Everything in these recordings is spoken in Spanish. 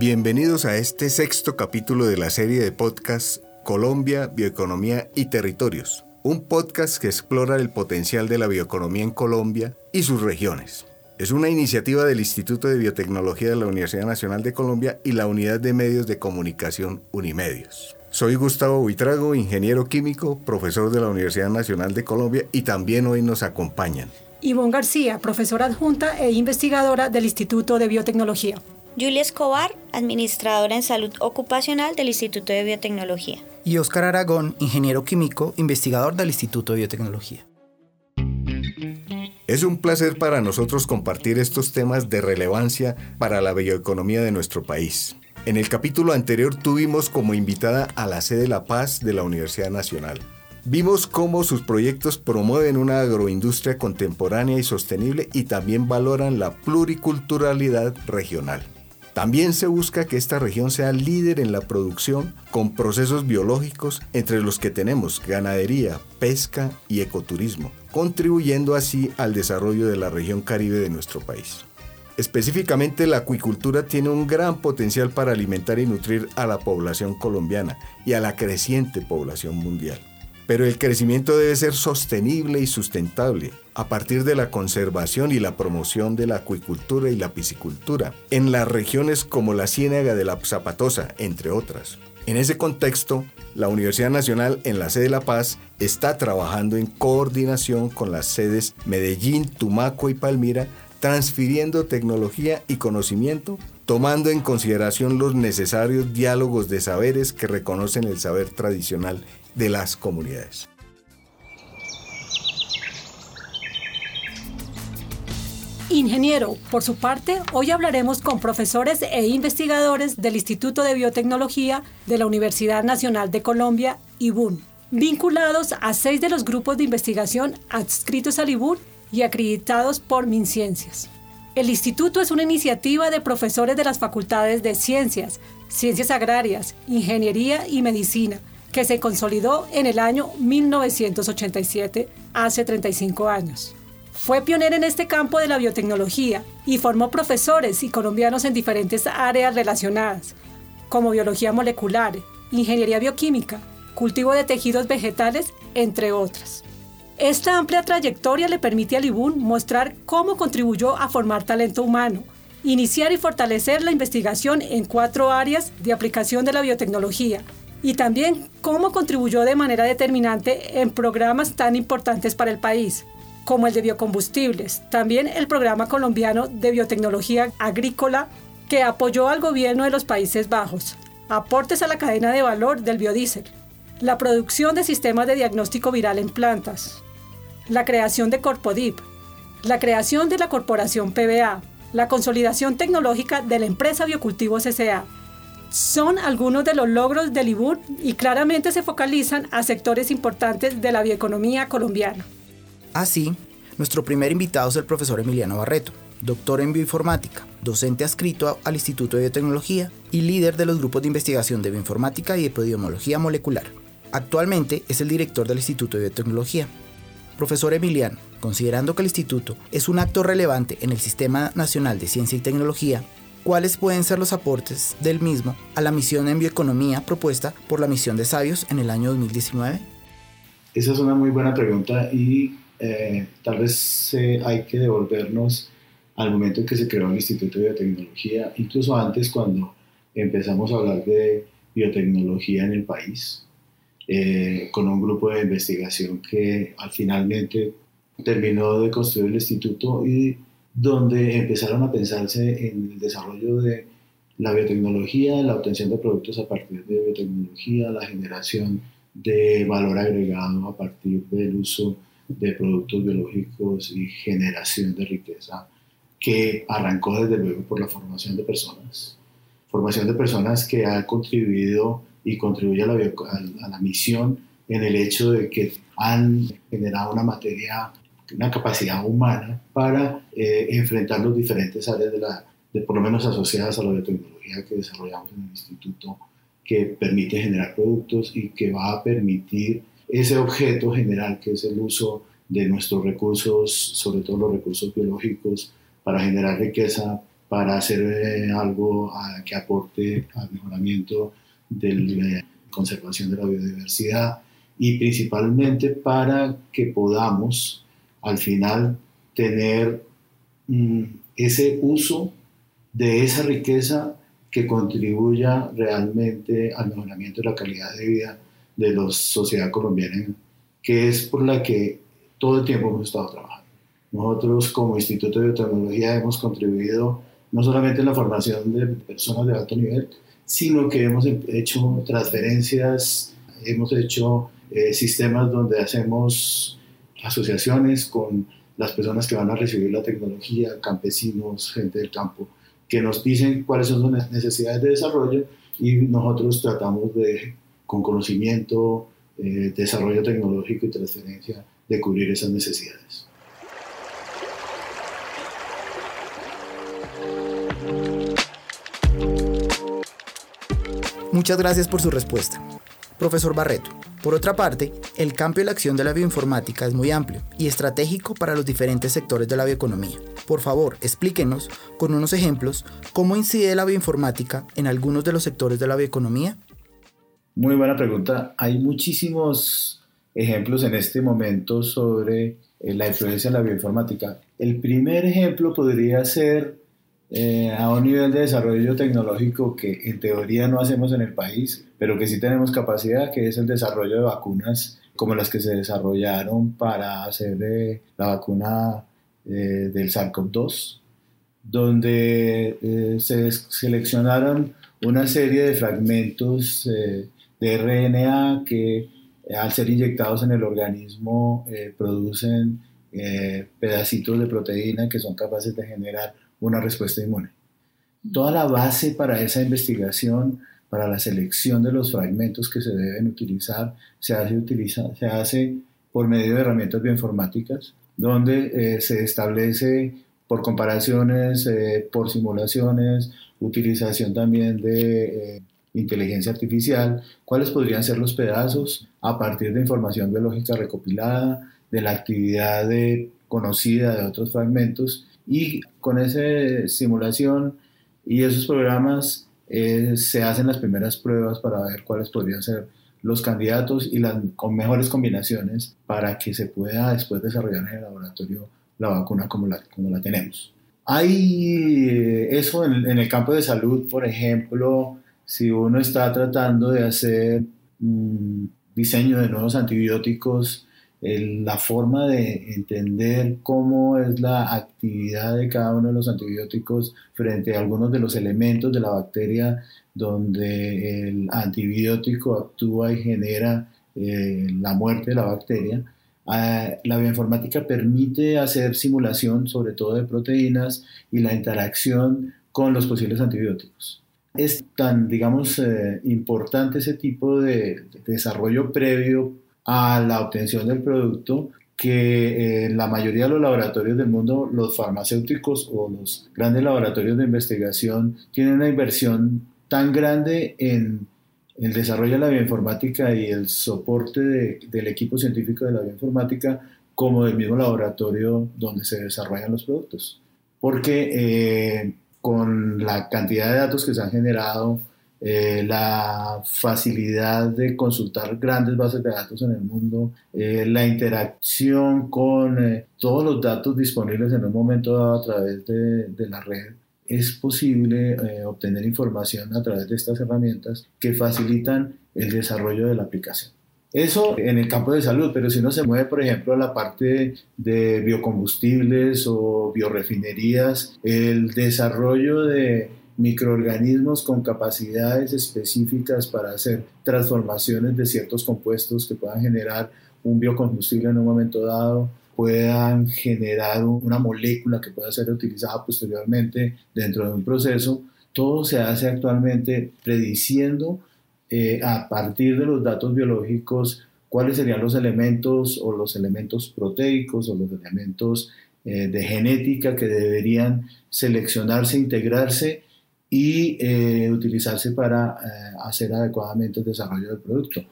Bienvenidos a este sexto capítulo de la serie de podcast Colombia, Bioeconomía y Territorios, un podcast que explora el potencial de la bioeconomía en Colombia y sus regiones. Es una iniciativa del Instituto de Biotecnología de la Universidad Nacional de Colombia y la Unidad de Medios de Comunicación Unimedios. Soy Gustavo Buitrago, ingeniero químico, profesor de la Universidad Nacional de Colombia y también hoy nos acompañan. Ivonne García, profesora adjunta e investigadora del Instituto de Biotecnología. Julia Escobar, administradora en salud ocupacional del Instituto de Biotecnología. Y Óscar Aragón, ingeniero químico, investigador del Instituto de Biotecnología. Es un placer para nosotros compartir estos temas de relevancia para la bioeconomía de nuestro país. En el capítulo anterior tuvimos como invitada a la sede La Paz de la Universidad Nacional. Vimos cómo sus proyectos promueven una agroindustria contemporánea y sostenible y también valoran la pluriculturalidad regional. También se busca que esta región sea líder en la producción con procesos biológicos entre los que tenemos ganadería, pesca y ecoturismo, contribuyendo así al desarrollo de la región caribe de nuestro país. Específicamente la acuicultura tiene un gran potencial para alimentar y nutrir a la población colombiana y a la creciente población mundial. Pero el crecimiento debe ser sostenible y sustentable a partir de la conservación y la promoción de la acuicultura y la piscicultura en las regiones como la Ciénaga de la Zapatosa, entre otras. En ese contexto, la Universidad Nacional en la sede de La Paz está trabajando en coordinación con las sedes Medellín, Tumaco y Palmira, transfiriendo tecnología y conocimiento, tomando en consideración los necesarios diálogos de saberes que reconocen el saber tradicional de las comunidades. Ingeniero, por su parte, hoy hablaremos con profesores e investigadores del Instituto de Biotecnología de la Universidad Nacional de Colombia, IBUN, vinculados a seis de los grupos de investigación adscritos al IBUN y acreditados por MinCiencias. El instituto es una iniciativa de profesores de las facultades de Ciencias, Ciencias Agrarias, Ingeniería y Medicina, que se consolidó en el año 1987, hace 35 años. Fue pionero en este campo de la biotecnología y formó profesores y colombianos en diferentes áreas relacionadas, como biología molecular, ingeniería bioquímica, cultivo de tejidos vegetales, entre otras. Esta amplia trayectoria le permite a Libún mostrar cómo contribuyó a formar talento humano, iniciar y fortalecer la investigación en cuatro áreas de aplicación de la biotecnología, y también cómo contribuyó de manera determinante en programas tan importantes para el país, como el de biocombustibles, también el programa colombiano de biotecnología agrícola que apoyó al gobierno de los Países Bajos, aportes a la cadena de valor del biodiesel, la producción de sistemas de diagnóstico viral en plantas, la creación de Corpodip, la creación de la corporación PBA, la consolidación tecnológica de la empresa Biocultivos S.A., son algunos de los logros del IBUR y claramente se focalizan a sectores importantes de la bioeconomía colombiana. Así, nuestro primer invitado es el profesor Emiliano Barreto, doctor en bioinformática, docente adscrito al Instituto de Biotecnología y líder de los grupos de investigación de bioinformática y epidemiología molecular. Actualmente es el director del Instituto de Biotecnología. Profesor Emiliano, considerando que el instituto es un actor relevante en el Sistema Nacional de Ciencia y Tecnología, ¿cuáles pueden ser los aportes del mismo a la misión en bioeconomía propuesta por la misión de Sabios en el año 2019? Esa es una muy buena pregunta y eh, tal vez hay que devolvernos al momento en que se creó el Instituto de Biotecnología, incluso antes cuando empezamos a hablar de biotecnología en el país, eh, con un grupo de investigación que al finalmente terminó de construir el instituto y donde empezaron a pensarse en el desarrollo de la biotecnología, la obtención de productos a partir de biotecnología, la generación de valor agregado a partir del uso de productos biológicos y generación de riqueza que arrancó desde luego por la formación de personas. Formación de personas que ha contribuido y contribuye a la, a la misión en el hecho de que han generado una materia, una capacidad humana para eh, enfrentar los diferentes áreas de la, de por lo menos asociadas a la biotecnología que desarrollamos en el instituto, que permite generar productos y que va a permitir ese objeto general que es el uso de nuestros recursos, sobre todo los recursos biológicos, para generar riqueza, para hacer eh, algo ah, que aporte al mejoramiento de la conservación de la biodiversidad y principalmente para que podamos al final tener mm, ese uso de esa riqueza que contribuya realmente al mejoramiento de la calidad de vida de la sociedad colombiana, que es por la que todo el tiempo hemos estado trabajando. Nosotros como Instituto de Biotecnología hemos contribuido no solamente en la formación de personas de alto nivel, sino que hemos hecho transferencias, hemos hecho eh, sistemas donde hacemos asociaciones con las personas que van a recibir la tecnología, campesinos, gente del campo, que nos dicen cuáles son sus necesidades de desarrollo y nosotros tratamos de, con conocimiento, eh, desarrollo tecnológico y transferencia, de cubrir esas necesidades. Muchas gracias por su respuesta. Profesor Barreto, por otra parte, el campo y la acción de la bioinformática es muy amplio y estratégico para los diferentes sectores de la bioeconomía. Por favor, explíquenos con unos ejemplos cómo incide la bioinformática en algunos de los sectores de la bioeconomía. Muy buena pregunta. Hay muchísimos ejemplos en este momento sobre eh, la influencia en la bioinformática. El primer ejemplo podría ser eh, a un nivel de desarrollo tecnológico que en teoría no hacemos en el país, pero que sí tenemos capacidad, que es el desarrollo de vacunas como las que se desarrollaron para hacer eh, la vacuna del SARS-CoV-2, donde se seleccionaron una serie de fragmentos de RNA que al ser inyectados en el organismo producen pedacitos de proteína que son capaces de generar una respuesta inmune. Toda la base para esa investigación, para la selección de los fragmentos que se deben utilizar, se hace, utiliza, se hace por medio de herramientas bioinformáticas, donde eh, se establece por comparaciones, eh, por simulaciones, utilización también de eh, inteligencia artificial, cuáles podrían ser los pedazos a partir de información biológica recopilada, de la actividad conocida de otros fragmentos y con esa simulación y esos programas eh, se hacen las primeras pruebas para ver cuáles podrían ser los candidatos y las con mejores combinaciones para que se pueda después desarrollar en el laboratorio la vacuna como la, como la tenemos. Hay eh, eso en, en, el campo de salud, por ejemplo, si uno está tratando de hacer un diseño de nuevos antibióticos, la forma de entender cómo es la actividad de cada uno de los antibióticos frente a algunos de los elementos de la bacteria donde el antibiótico actúa y genera eh, la muerte de la bacteria. Ah, la bioinformática permite hacer simulación sobre todo de proteínas y la interacción con los posibles antibióticos. Es tan, digamos, eh, importante ese tipo de desarrollo previo a la obtención del producto que en la mayoría de los laboratorios del mundo, los farmacéuticos o los grandes laboratorios de investigación tienen una inversión tan grande en el desarrollo de la bioinformática y el soporte del equipo científico de la bioinformática como del mismo laboratorio donde se desarrollan los productos. Porque eh, con la cantidad de datos que se han generado, eh, la facilidad de consultar grandes bases de datos en el mundo, eh, la interacción con eh, todos los datos disponibles en un momento dado a través de, de la red, es posible obtener información a través de estas herramientas que facilitan el desarrollo de la aplicación. Eso en el campo de salud, pero si uno se mueve, por ejemplo, a la parte de biocombustibles o biorefinerías, el desarrollo de microorganismos con capacidades específicas para hacer transformaciones de ciertos compuestos que puedan generar un biocombustible en un momento dado, puedan generar una molécula que pueda ser utilizada posteriormente dentro de un proceso. Todo se hace actualmente prediciendo eh, a partir de los datos biológicos cuáles serían los elementos o los elementos proteicos o los elementos eh, de genética que deberían seleccionarse, integrarse y eh, utilizarse para hacer adecuadamente el desarrollo del producto.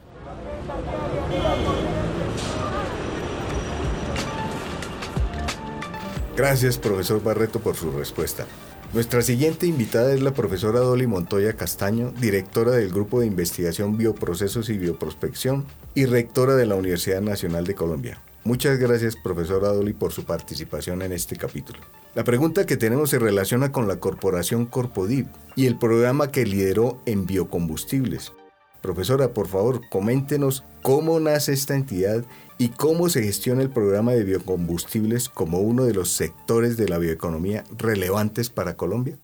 Gracias, profesor Barreto, por su respuesta. Nuestra siguiente invitada es la profesora Dolly Montoya Castaño, directora del Grupo de Investigación Bioprocesos y Bioprospección y rectora de la Universidad Nacional de Colombia. Muchas gracias, profesora Dolly, por su participación en este capítulo. La pregunta que tenemos se relaciona con la corporación Corpodiv y el programa que lideró en biocombustibles. Profesora, por favor, coméntenos cómo nace esta entidad y cómo se gestiona el programa de biocombustibles como uno de los sectores de la bioeconomía relevantes para Colombia.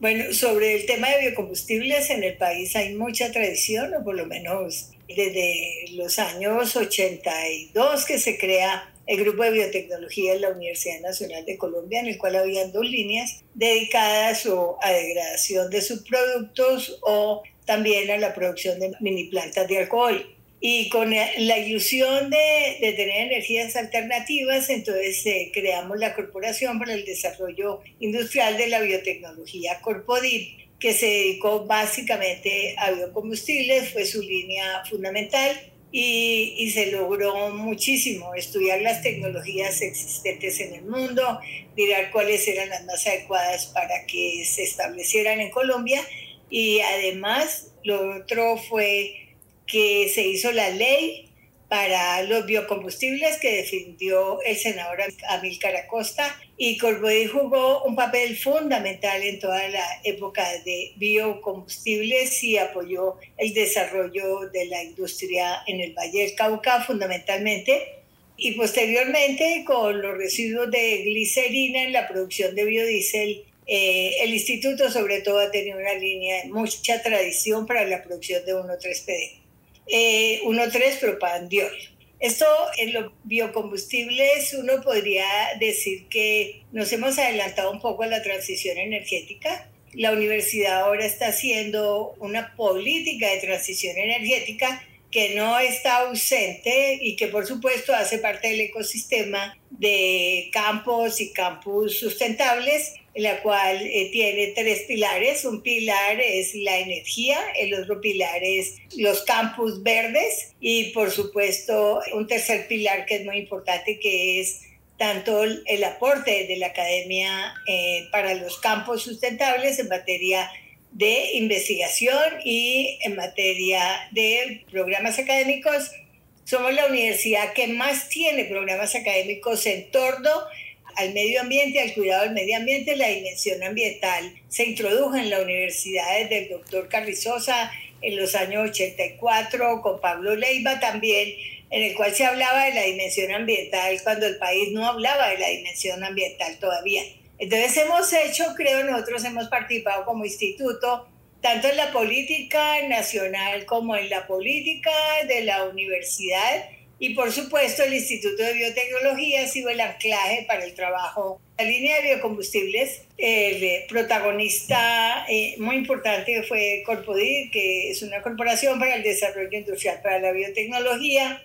Bueno, sobre el tema de biocombustibles en el país hay mucha tradición, o por lo menos desde los años 82 que se crea el Grupo de Biotecnología de la Universidad Nacional de Colombia, en el cual habían dos líneas dedicadas a degradación de subproductos o también a la producción de mini plantas de alcohol. Y con la ilusión de, de tener energías alternativas, entonces eh, creamos la Corporación para el Desarrollo Industrial de la Biotecnología, Corpodip, que se dedicó básicamente a biocombustibles, fue su línea fundamental y, y, se logró muchísimo, estudiar las tecnologías existentes en el mundo, mirar cuáles eran las más adecuadas para que se establecieran en Colombia y además lo otro fue que se hizo la ley para los biocombustibles que defendió el senador Amílcar Acosta y Corbody jugó un papel fundamental en toda la época de biocombustibles y apoyó el desarrollo de la industria en el Valle del Cauca fundamentalmente y posteriormente con los residuos de glicerina en la producción de biodiesel eh, el instituto sobre todo ha tenido una línea mucha tradición para la producción de 1,3-PD eh, 1,3 propandiol. Esto en los biocombustibles uno podría decir que nos hemos adelantado un poco a la transición energética. La universidad ahora está haciendo una política de transición energética que no está ausente y que por supuesto hace parte del ecosistema de campos y campus sustentables la cual eh, tiene tres pilares. Un pilar es la energía, el otro pilar es los campus verdes y por supuesto un tercer pilar que es muy importante que es tanto el aporte de la academia eh, para los campos sustentables en materia de investigación y en materia de programas académicos. Somos la universidad que más tiene programas académicos en torno al medio ambiente, al cuidado del medio ambiente, la dimensión ambiental se introdujo en la universidad desde el doctor Carrizosa en los años 84, con Pablo Leiva también, en el cual se hablaba de la dimensión ambiental cuando el país no hablaba de la dimensión ambiental todavía. Entonces hemos hecho, creo nosotros hemos participado como instituto, tanto en la política nacional como en la política de la universidad, y por supuesto, el Instituto de Biotecnología ha sido el anclaje para el trabajo. La línea de biocombustibles, el protagonista eh, muy importante fue Corpodir, que es una corporación para el desarrollo industrial para la biotecnología,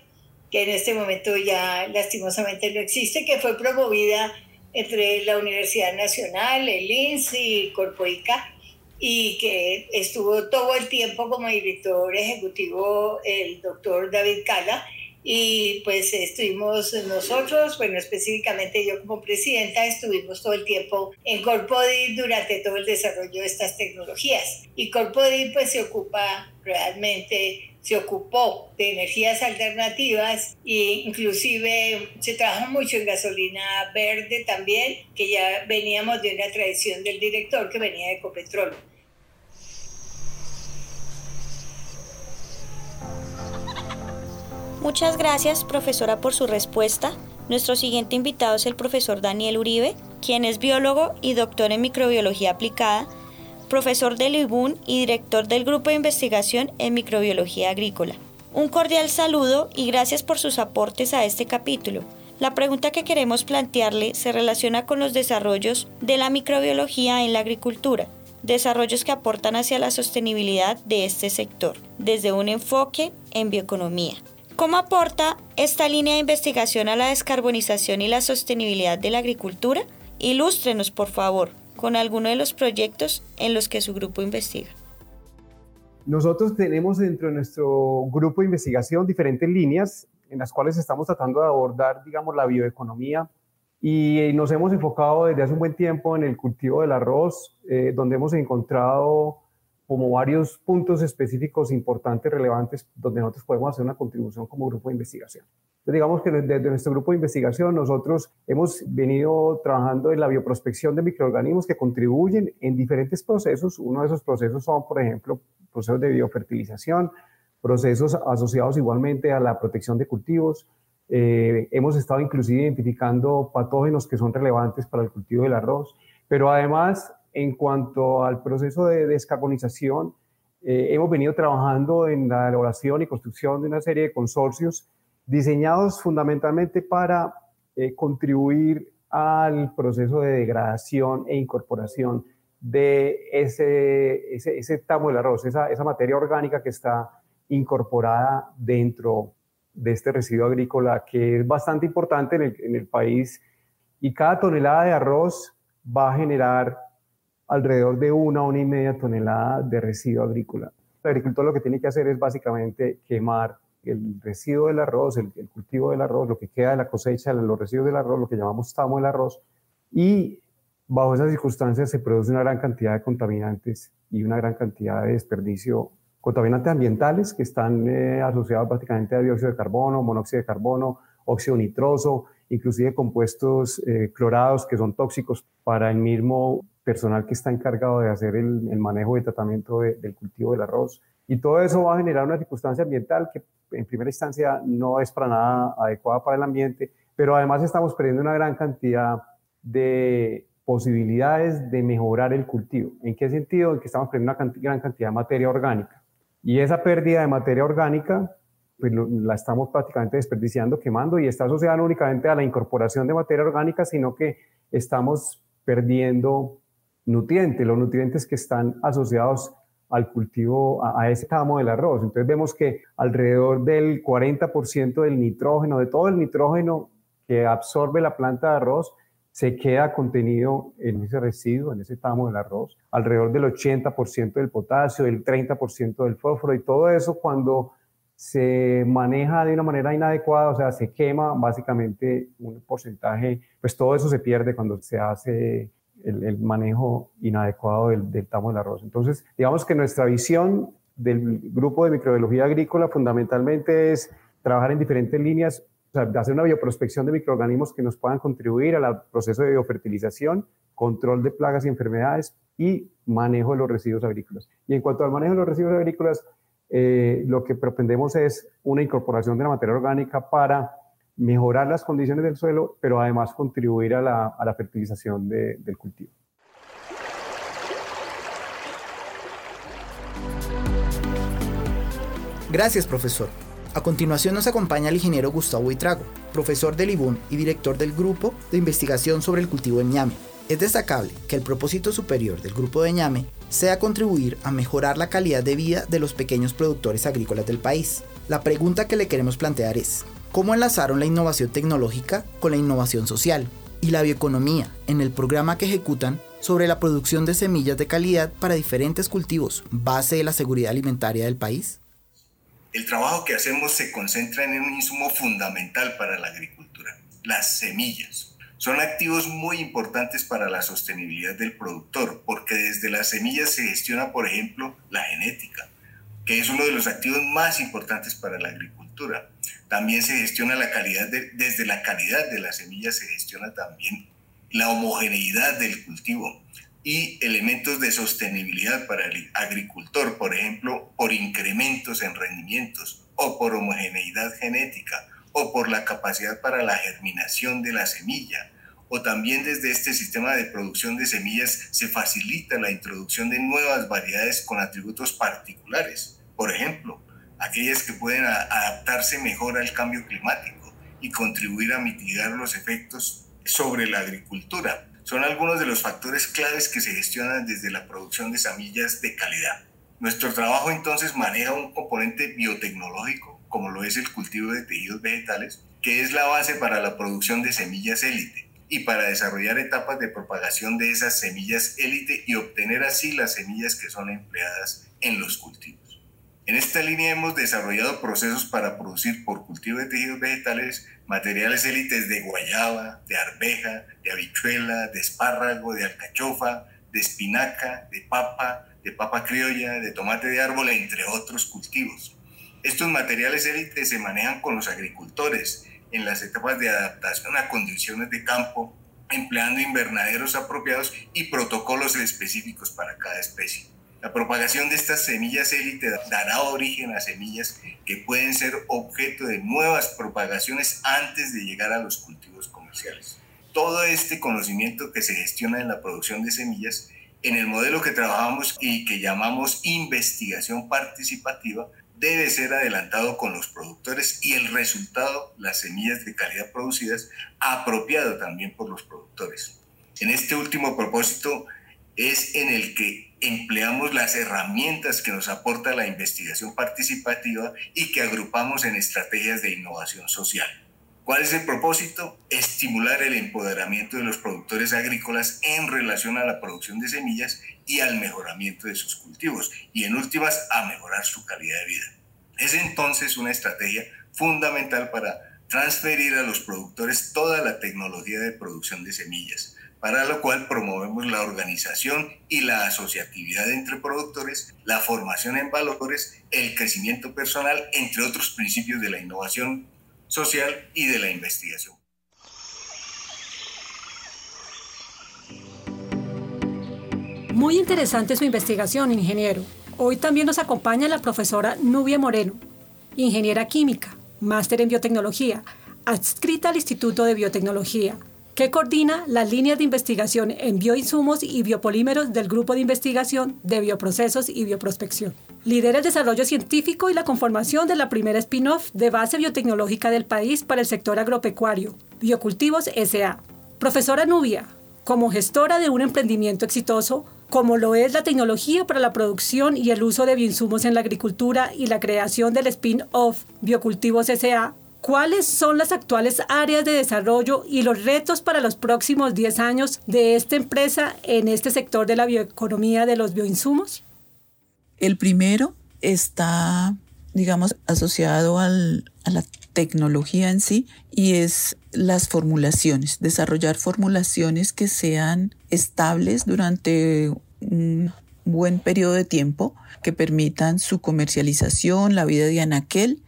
que en este momento ya lastimosamente no existe, que fue promovida entre la Universidad Nacional, el INS y Corpoica, y que estuvo todo el tiempo como director ejecutivo el doctor David Cala y pues estuvimos nosotros, bueno, específicamente yo como presidenta, estuvimos todo el tiempo en Corpodi durante todo el desarrollo de estas tecnologías. Y Corpodi pues se ocupa realmente, se ocupó de energías alternativas e inclusive se trabajó mucho en gasolina verde también, que ya veníamos de una tradición del director que venía de Ecopetrol. Muchas gracias, profesora, por su respuesta. Nuestro siguiente invitado es el profesor Daniel Uribe, quien es biólogo y doctor en microbiología aplicada, profesor del IBUN y director del Grupo de Investigación en Microbiología Agrícola. Un cordial saludo y gracias por sus aportes a este capítulo. La pregunta que queremos plantearle se relaciona con los desarrollos de la microbiología en la agricultura. desarrollos que aportan hacia la sostenibilidad de este sector, desde un enfoque en bioeconomía. ¿Cómo aporta esta línea de investigación a la descarbonización y la sostenibilidad de la agricultura? Ilústrenos, por favor, con alguno de los proyectos en los que su grupo investiga. Nosotros tenemos dentro de nuestro grupo de investigación diferentes líneas en las cuales estamos tratando de abordar, digamos, la bioeconomía y nos hemos enfocado desde hace un buen tiempo en el cultivo del arroz, eh, donde hemos encontrado como varios puntos específicos importantes, relevantes, donde nosotros podemos hacer una contribución como grupo de investigación. Digamos que desde nuestro grupo de investigación nosotros hemos venido trabajando en la bioprospección de microorganismos que contribuyen en diferentes procesos. Uno de esos procesos son, por ejemplo, procesos de biofertilización, procesos asociados igualmente a la protección de cultivos. Eh, hemos estado inclusive identificando patógenos que son relevantes para el cultivo del arroz, pero además en cuanto al proceso de descarbonización, eh, hemos venido trabajando en la elaboración y construcción de una serie de consorcios diseñados fundamentalmente para eh, contribuir al proceso de degradación e incorporación de ese, ese, ese tamo del arroz, esa, esa, materia orgánica que está incorporada dentro de este residuo agrícola, que es bastante importante en el, en el país. Y cada tonelada de arroz va a generar alrededor de una, una y media tonelada de residuo agrícola. El agricultor lo que tiene que hacer es básicamente quemar el residuo del arroz, el, cultivo del arroz, lo que queda de la cosecha, los residuos del arroz, lo que llamamos tamo del arroz, y bajo esas circunstancias se produce una gran cantidad de contaminantes y una gran cantidad de desperdicio, contaminantes ambientales que están eh, asociados básicamente a dióxido de carbono, monóxido de carbono, óxido nitroso, inclusive compuestos eh, clorados que son tóxicos para el mismo personal que está encargado de hacer el, manejo y tratamiento del cultivo del arroz. Y todo eso va a generar una circunstancia ambiental que en primera instancia no es para nada adecuada para el ambiente, pero además estamos perdiendo una gran cantidad de posibilidades de mejorar el cultivo. ¿En qué sentido? En que estamos perdiendo una gran cantidad de materia orgánica. Y esa pérdida de materia orgánica pues la estamos prácticamente desperdiciando, quemando y está asociada no únicamente a la incorporación de materia orgánica, sino que estamos perdiendo nutrientes, los nutrientes que están asociados al cultivo, a, ese tamo del arroz. Entonces vemos que alrededor del 40% del nitrógeno, de todo el nitrógeno que absorbe la planta de arroz, se queda contenido en ese residuo, en ese tamo del arroz, alrededor del 80% del potasio, del 30% del fósforo y todo eso cuando se maneja de una manera inadecuada, o sea, se quema básicamente un porcentaje, pues todo eso se pierde cuando se hace el, manejo inadecuado del, tamo del arroz. Entonces, digamos que nuestra visión del grupo de microbiología agrícola fundamentalmente es trabajar en diferentes líneas, o sea, hacer una bioprospección de microorganismos que nos puedan contribuir al proceso de biofertilización, control de plagas y enfermedades y manejo de los residuos agrícolas. Y en cuanto al manejo de los residuos agrícolas, eh, lo que pretendemos es una incorporación de la materia orgánica para mejorar las condiciones del suelo, pero además contribuir a la, fertilización del cultivo. Gracias, profesor. A continuación nos acompaña el ingeniero Gustavo Itrago, profesor del IBUN y director del Grupo de Investigación sobre el Cultivo en ñame. Es destacable que el propósito superior del Grupo de ñame sea contribuir a mejorar la calidad de vida de los pequeños productores agrícolas del país. La pregunta que le queremos plantear es, cómo enlazaron la innovación tecnológica con la innovación social y la bioeconomía en el programa que ejecutan sobre la producción de semillas de calidad para diferentes cultivos, base de la seguridad alimentaria del país? El trabajo que hacemos se concentra en un insumo fundamental para la agricultura, las semillas. Son activos muy importantes para la sostenibilidad del productor, porque desde las semillas se gestiona, por ejemplo, la genética, que es uno de los activos más importantes para la agricultura. También se gestiona la calidad, desde la calidad de la semilla se gestiona también la homogeneidad del cultivo y elementos de sostenibilidad para el agricultor, por ejemplo, por incrementos en rendimientos o por homogeneidad genética o por la capacidad para la germinación de la semilla o también desde este sistema de producción de semillas se facilita la introducción de nuevas variedades con atributos particulares. Por ejemplo, aquellas que pueden adaptarse mejor al cambio climático y contribuir a mitigar los efectos sobre la agricultura, son algunos de los factores claves que se gestionan desde la producción de semillas de calidad. Nuestro trabajo entonces maneja un componente biotecnológico, como lo es el cultivo de tejidos vegetales, que es la base para la producción de semillas élite y para desarrollar etapas de propagación de esas semillas élite y obtener así las semillas que son empleadas en los cultivos. En esta línea hemos desarrollado procesos para producir por cultivo de tejidos vegetales materiales élites de guayaba, de arveja, de habichuela, de espárrago, de alcachofa, de espinaca, de papa, de papa criolla, de tomate de árbol, entre otros cultivos. Estos materiales élites se manejan con los agricultores en las etapas de adaptación a condiciones de campo, empleando invernaderos apropiados y protocolos específicos para cada especie. La propagación de estas semillas élite dará origen a semillas que pueden ser objeto de nuevas propagaciones antes de llegar a los cultivos comerciales. Todo este conocimiento que se gestiona en la producción de semillas, en el modelo que trabajamos y que llamamos investigación participativa, debe ser adelantado con los productores y el resultado, las semillas de calidad producidas, apropiado también por los productores. En este último propósito es en el que empleamos las herramientas que nos aporta la investigación participativa y que agrupamos en estrategias de innovación social. ¿Cuál es el propósito? Estimular el empoderamiento de los productores agrícolas en relación a la producción de semillas y al mejoramiento de sus cultivos y en últimas a mejorar su calidad de vida. Es entonces una estrategia fundamental para transferir a los productores toda la tecnología de producción de semillas, para lo cual promovemos la organización y la asociatividad entre productores, la formación en valores, el crecimiento personal, entre otros principios de la innovación social y de la investigación. Muy interesante su investigación, ingeniero. Hoy también nos acompaña la profesora Nubia Moreno, ingeniera química, máster en biotecnología, adscrita al Instituto de Biotecnología que coordina las líneas de investigación en bioinsumos y biopolímeros del Grupo de Investigación de Bioprocesos y Bioprospección. Lidera el desarrollo científico y la conformación de la primera spin-off de base biotecnológica del país para el sector agropecuario, Biocultivos SA. Profesora Nubia, como gestora de un emprendimiento exitoso, como lo es la tecnología para la producción y el uso de bioinsumos en la agricultura y la creación del spin-off Biocultivos SA, ¿Cuáles son las actuales áreas de desarrollo y los retos para los próximos 10 años de esta empresa en este sector de la bioeconomía de los bioinsumos? El primero está, digamos, asociado a la tecnología en sí y es las formulaciones, desarrollar formulaciones que sean estables durante un buen periodo de tiempo, que permitan su comercialización, la vida de anaquel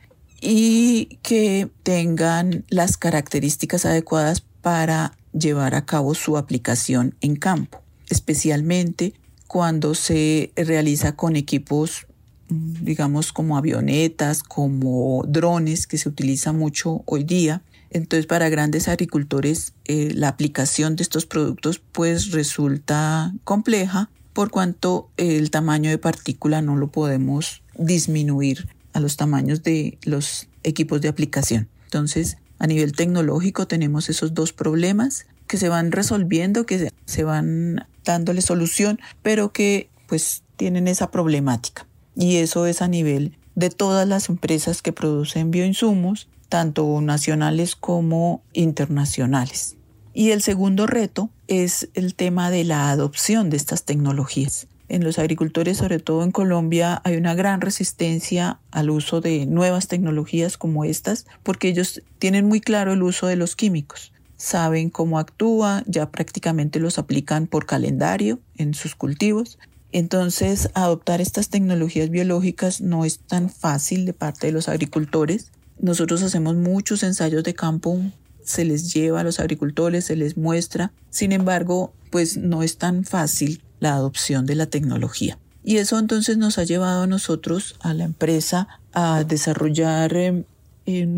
y que tengan las características adecuadas para llevar a cabo su aplicación en campo, especialmente cuando se realiza con equipos digamos como avionetas, como drones que se utiliza mucho hoy día. Entonces para grandes agricultores eh, la aplicación de estos productos pues resulta compleja por cuanto el tamaño de partícula no lo podemos disminuir a los tamaños de los equipos de aplicación. Entonces, a nivel tecnológico tenemos esos dos problemas que se van resolviendo, que se van dándole solución, pero que pues tienen esa problemática. Y eso es a nivel de todas las empresas que producen bioinsumos, tanto nacionales como internacionales. Y el segundo reto es el tema de la adopción de estas tecnologías en los agricultores, sobre todo en Colombia, hay una gran resistencia al uso de nuevas tecnologías como estas, porque ellos tienen muy claro el uso de los químicos. Saben cómo actúa, ya prácticamente los aplican por calendario en sus cultivos. Entonces, adoptar estas tecnologías biológicas no es tan fácil de parte de los agricultores. Nosotros hacemos muchos ensayos de campo, se les lleva a los agricultores, se les muestra. Sin embargo, pues no es tan fácil la adopción de la tecnología. Y eso entonces nos ha llevado a nosotros, a la empresa, a desarrollar em,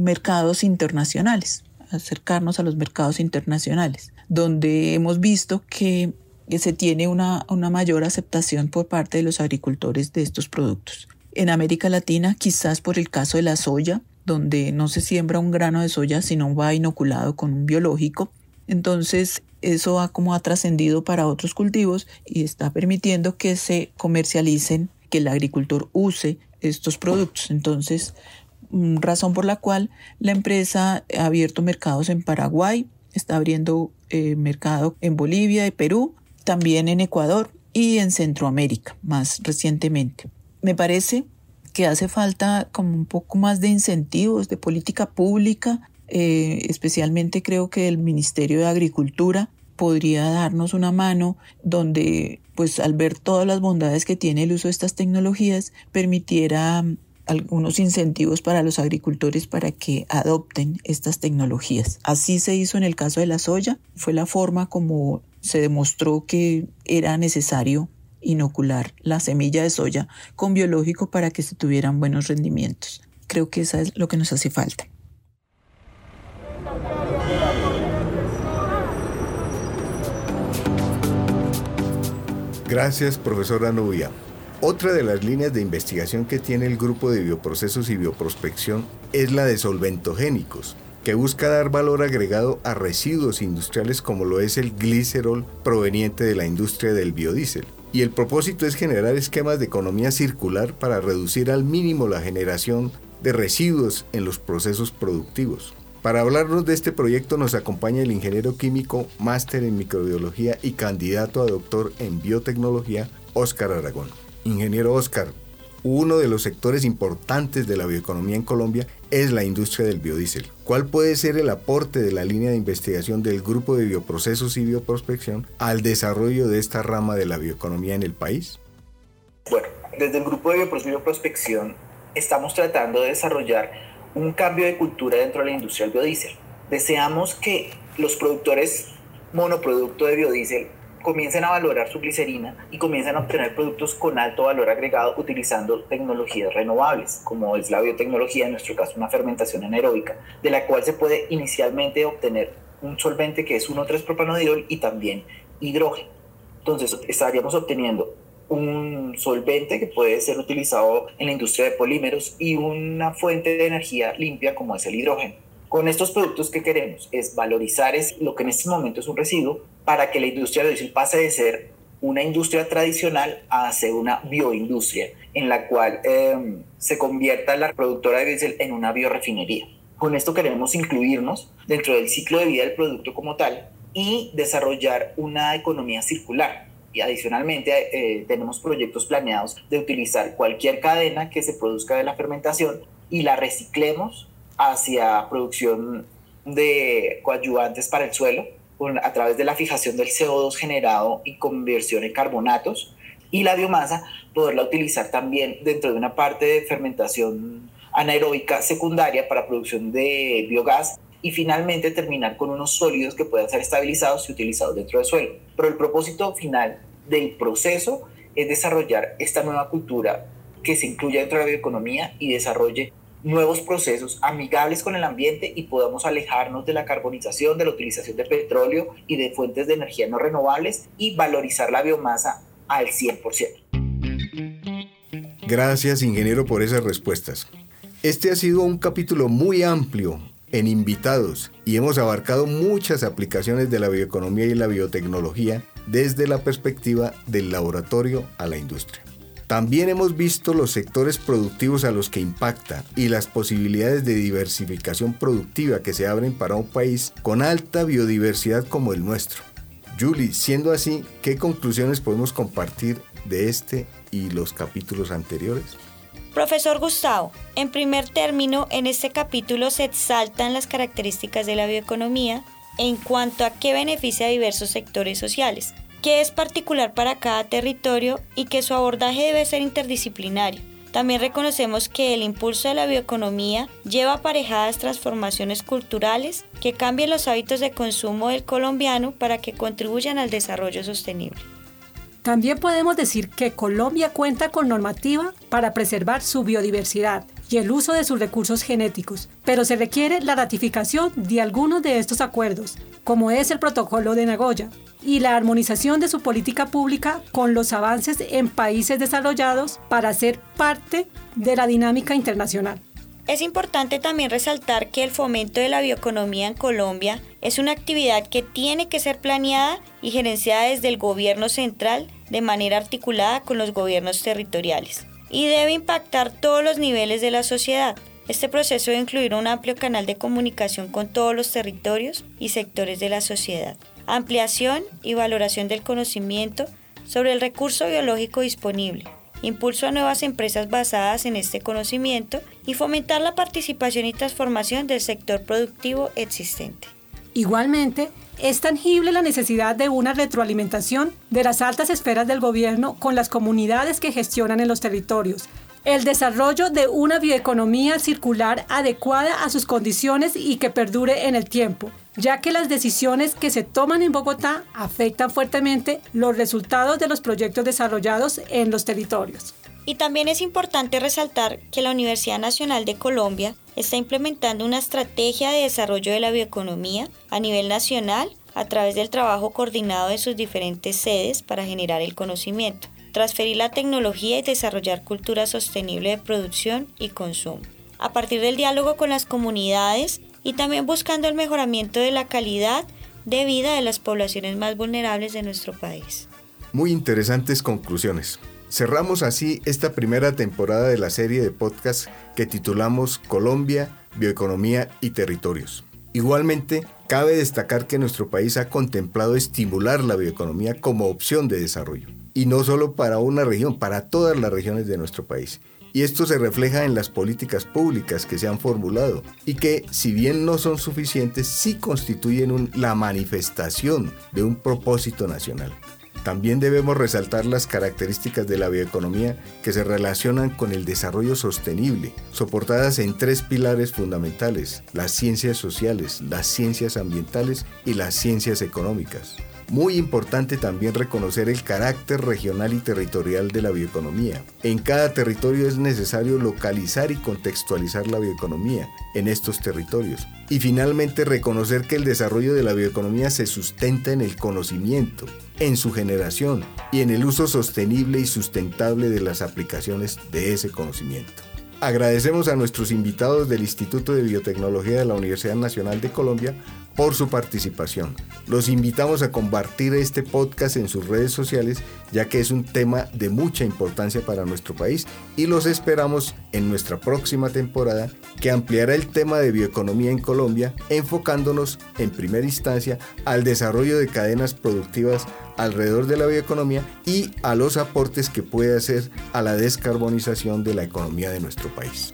mercados internacionales, acercarnos a los mercados internacionales, donde hemos visto que, se tiene una, una mayor aceptación por parte de los agricultores de estos productos. En América Latina, quizás por el caso de la soya, donde no se siembra un grano de soya, sino va inoculado con un biológico, entonces eso ha como ha trascendido para otros cultivos y está permitiendo que se comercialicen, que el agricultor use estos productos. Entonces, mm, razón por la cual la empresa ha abierto mercados en Paraguay, está abriendo eh, mercado en Bolivia y Perú, también en Ecuador y en Centroamérica más recientemente. Me parece que hace falta como un poco más de incentivos, de política pública, eh, especialmente creo que el Ministerio de Agricultura podría darnos una mano donde, pues al ver todas las bondades que tiene el uso de estas tecnologías, permitiera algunos incentivos para los agricultores para que adopten estas tecnologías. Así se hizo en el caso de la soya, fue la forma como se demostró que era necesario inocular la semilla de soya con biológico para que se tuvieran buenos rendimientos. Creo que eso es lo que nos hace falta. Gracias, profesora Nubia. Otra de las líneas de investigación que tiene el grupo de bioprocesos y bioprospección es la de solventogénicos, que busca dar valor agregado a residuos industriales como lo es el glicerol proveniente de la industria del biodiesel. Y el propósito es generar esquemas de economía circular para reducir al mínimo la generación de residuos en los procesos productivos. Para hablarnos de este proyecto nos acompaña el ingeniero químico, máster en microbiología y candidato a doctor en biotecnología, Óscar Aragón. Ingeniero Óscar, uno de los sectores importantes de la bioeconomía en Colombia es la industria del biodiesel. ¿Cuál puede ser el aporte de la línea de investigación del Grupo de Bioprocesos y Bioprospección al desarrollo de esta rama de la bioeconomía en el país? Bueno, desde el Grupo de Bioprospección estamos tratando de desarrollar un cambio de cultura dentro de la industria del biodiesel. Deseamos que los productores monoproducto de biodiesel comiencen a valorar su glicerina y comiencen a obtener productos con alto valor agregado utilizando tecnologías renovables, como es la biotecnología, en nuestro caso una fermentación anaeróbica, de la cual se puede inicialmente obtener un solvente que es 1,3-propanodiol y también hidrógeno. Entonces estaríamos obteniendo un solvente que puede ser utilizado en la industria de polímeros y una fuente de energía limpia como es el hidrógeno. Con estos productos que queremos es valorizar es lo que en este momento es un residuo para que la industria biodiesel pase de ser una industria tradicional a ser una bioindustria en la cual em, se convierta la productora de diésel en una biorefinería. Con esto queremos incluirnos dentro del ciclo de vida del producto como tal y desarrollar una economía circular. Y adicionalmente eh, tenemos proyectos planeados de utilizar cualquier cadena que se produzca de la fermentación y la reciclemos hacia producción de coadyuvantes para el suelo a través de la fijación del CO2 generado y conversión en carbonatos y la biomasa poderla utilizar también dentro de una parte de fermentación anaeróbica secundaria para producción de biogás y finalmente terminar con unos sólidos que puedan ser estabilizados y utilizados dentro del suelo. Pero el propósito final del proceso es desarrollar esta nueva cultura que se incluya dentro de la bioeconomía y desarrolle nuevos procesos amigables con el ambiente y podamos alejarnos de la carbonización, de la utilización de petróleo y de fuentes de energía no renovables y valorizar la biomasa al 100%. Gracias, ingeniero, por esas respuestas. Este ha sido un capítulo muy amplio en invitados y hemos abarcado muchas aplicaciones de la bioeconomía y la biotecnología desde la perspectiva del laboratorio a la industria. También hemos visto los sectores productivos a los que impacta y las posibilidades de diversificación productiva que se abren para un país con alta biodiversidad como el nuestro. Julie, siendo así, ¿qué conclusiones podemos compartir de este y los capítulos anteriores? Profesor Gustavo, en primer término, en este capítulo se exaltan las características de la bioeconomía en cuanto a qué beneficia a diversos sectores sociales, que es particular para cada territorio y que su abordaje debe ser interdisciplinario. También reconocemos que el impulso de la bioeconomía lleva aparejadas transformaciones culturales que cambien los hábitos de consumo del colombiano para que contribuyan al desarrollo sostenible. También podemos decir que Colombia cuenta con normativa para preservar su biodiversidad y el uso de sus recursos genéticos, pero se requiere la ratificación de algunos de estos acuerdos, como es el Protocolo de Nagoya, y la armonización de su política pública con los avances en países desarrollados para ser parte de la dinámica internacional. Es importante también resaltar que el fomento de la bioeconomía en Colombia es una actividad que tiene que ser planeada y gerenciada desde el gobierno central de manera articulada con los gobiernos territoriales y debe impactar todos los niveles de la sociedad. Este proceso debe incluir un amplio canal de comunicación con todos los territorios y sectores de la sociedad, ampliación y valoración del conocimiento sobre el recurso biológico disponible, impulso a nuevas empresas basadas en este conocimiento y fomentar la participación y transformación del sector productivo existente. Igualmente, es tangible la necesidad de una retroalimentación de las altas esferas del gobierno con las comunidades que gestionan en los territorios, el desarrollo de una bioeconomía circular adecuada a sus condiciones y que perdure en el tiempo, ya que las decisiones que se toman en Bogotá afectan fuertemente los resultados de los proyectos desarrollados en los territorios. Y también es importante resaltar que la Universidad Nacional de Colombia está implementando una estrategia de desarrollo de la bioeconomía a nivel nacional a través del trabajo coordinado de sus diferentes sedes para generar el conocimiento transferir la tecnología y desarrollar cultura sostenible de producción y consumo. A partir del diálogo con las comunidades y también buscando el mejoramiento de la calidad de vida de las poblaciones más vulnerables de nuestro país. Muy interesantes conclusiones. Cerramos así esta primera temporada de la serie de podcast que titulamos Colombia, Bioeconomía y Territorios. Igualmente, cabe destacar que nuestro país ha contemplado estimular la bioeconomía como opción de desarrollo y no solo para una región, para todas las regiones de nuestro país. Y esto se refleja en las políticas públicas que se han formulado y que, si bien no son suficientes, sí constituyen la manifestación de un propósito nacional. También debemos resaltar las características de la bioeconomía que se relacionan con el desarrollo sostenible, soportadas en tres pilares fundamentales, las ciencias sociales, las ciencias ambientales y las ciencias económicas. Muy importante también reconocer el carácter regional y territorial de la bioeconomía. En cada territorio es necesario localizar y contextualizar la bioeconomía en estos territorios. Y finalmente reconocer que el desarrollo de la bioeconomía se sustenta en el conocimiento, en su generación y en el uso sostenible y sustentable de las aplicaciones de ese conocimiento. Agradecemos a nuestros invitados del Instituto de Biotecnología de la Universidad Nacional de Colombia por su participación. Los invitamos a compartir este podcast en sus redes sociales ya que es un tema de mucha importancia para nuestro país y los esperamos en nuestra próxima temporada que ampliará el tema de bioeconomía en Colombia enfocándonos en primera instancia al desarrollo de cadenas productivas alrededor de la bioeconomía y a los aportes que puede hacer a la descarbonización de la economía de nuestro país.